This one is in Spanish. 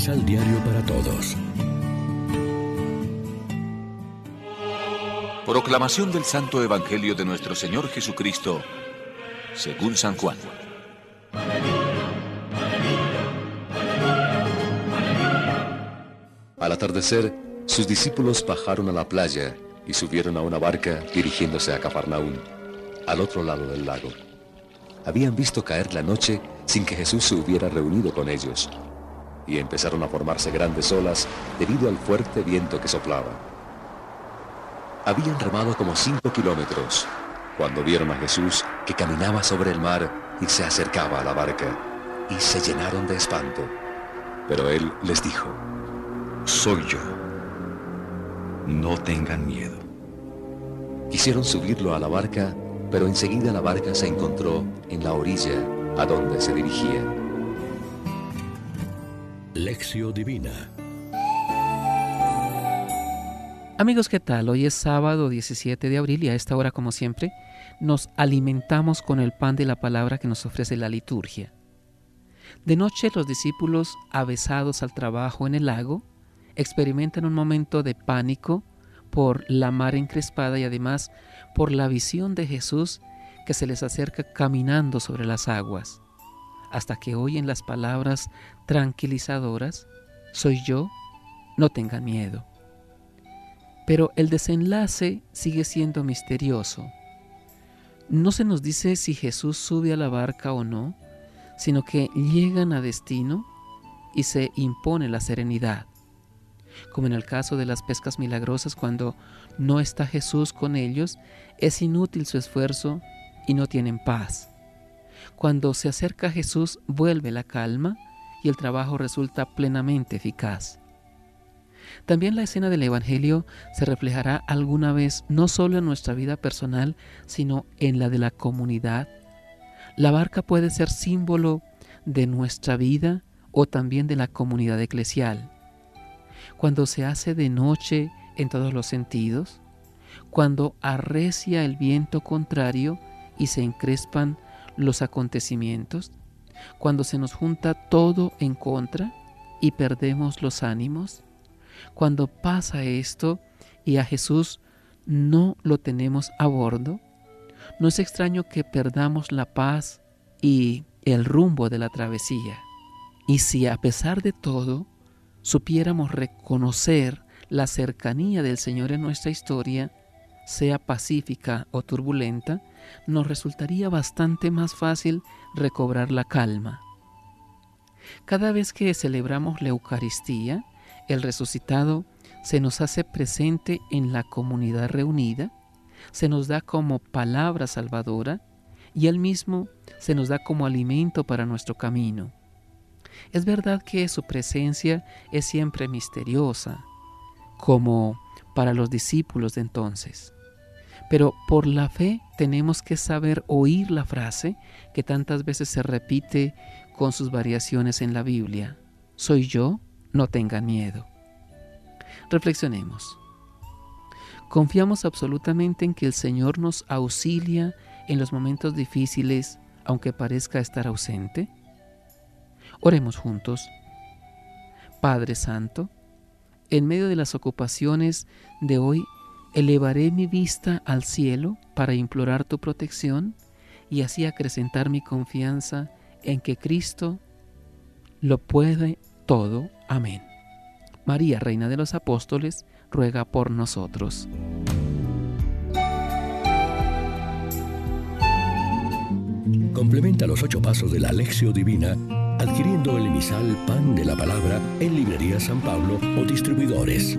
Misal Diario para Todos. Proclamación del Santo Evangelio de nuestro Señor Jesucristo, según San Juan. Al atardecer, sus discípulos bajaron a la playa y subieron a una barca dirigiéndose a Cafarnaún, al otro lado del lago. Habían visto caer la noche sin que Jesús se hubiera reunido con ellos, y empezaron a formarse grandes olas debido al fuerte viento que soplaba. Habían remado como cinco kilómetros cuando vieron a Jesús que caminaba sobre el mar y se acercaba a la barca, y se llenaron de espanto. Pero él les dijo, Soy yo. No tengan miedo. Quisieron subirlo a la barca, pero enseguida la barca se encontró en la orilla a donde se dirigía. Lección Divina Amigos, ¿qué tal? Hoy es sábado 17 de abril y a esta hora, como siempre, nos alimentamos con el pan de la palabra que nos ofrece la liturgia. De noche los discípulos, avesados al trabajo en el lago, experimentan un momento de pánico por la mar encrespada y además por la visión de Jesús que se les acerca caminando sobre las aguas, hasta que oyen las palabras tranquilizadoras, soy yo, no tengan miedo. Pero el desenlace sigue siendo misterioso. No se nos dice si Jesús sube a la barca o no, sino que llegan a destino y se impone la serenidad. Como en el caso de las pescas milagrosas, cuando no está Jesús con ellos, es inútil su esfuerzo y no tienen paz. Cuando se acerca Jesús, vuelve la calma y el trabajo resulta plenamente eficaz. También la escena del Evangelio se reflejará alguna vez no solo en nuestra vida personal, sino en la de la comunidad. La barca puede ser símbolo de nuestra vida o también de la comunidad eclesial. Cuando se hace de noche en todos los sentidos, cuando arrecia el viento contrario y se encrespan los acontecimientos, cuando se nos junta todo en contra y perdemos los ánimos, cuando pasa esto y a Jesús no lo tenemos a bordo, no es extraño que perdamos la paz y el rumbo de la travesía. Y si a pesar de todo supiéramos reconocer la cercanía del Señor en nuestra historia, sea pacífica o turbulenta, nos resultaría bastante más fácil recobrar la calma. Cada vez que celebramos la Eucaristía, el resucitado se nos hace presente en la comunidad reunida, se nos da como palabra salvadora y Él mismo se nos da como alimento para nuestro camino. Es verdad que su presencia es siempre misteriosa, como para los discípulos de entonces. Pero por la fe tenemos que saber oír la frase que tantas veces se repite con sus variaciones en la Biblia. Soy yo, no tengan miedo. Reflexionemos. Confiamos absolutamente en que el Señor nos auxilia en los momentos difíciles, aunque parezca estar ausente. Oremos juntos. Padre Santo, en medio de las ocupaciones de hoy, elevaré mi vista al cielo para implorar tu protección y así acrecentar mi confianza en que Cristo lo puede todo. Amén. María, Reina de los Apóstoles, ruega por nosotros. Complementa los ocho pasos de la Alexio Divina adquiriendo el emisal Pan de la Palabra en Librería San Pablo o distribuidores.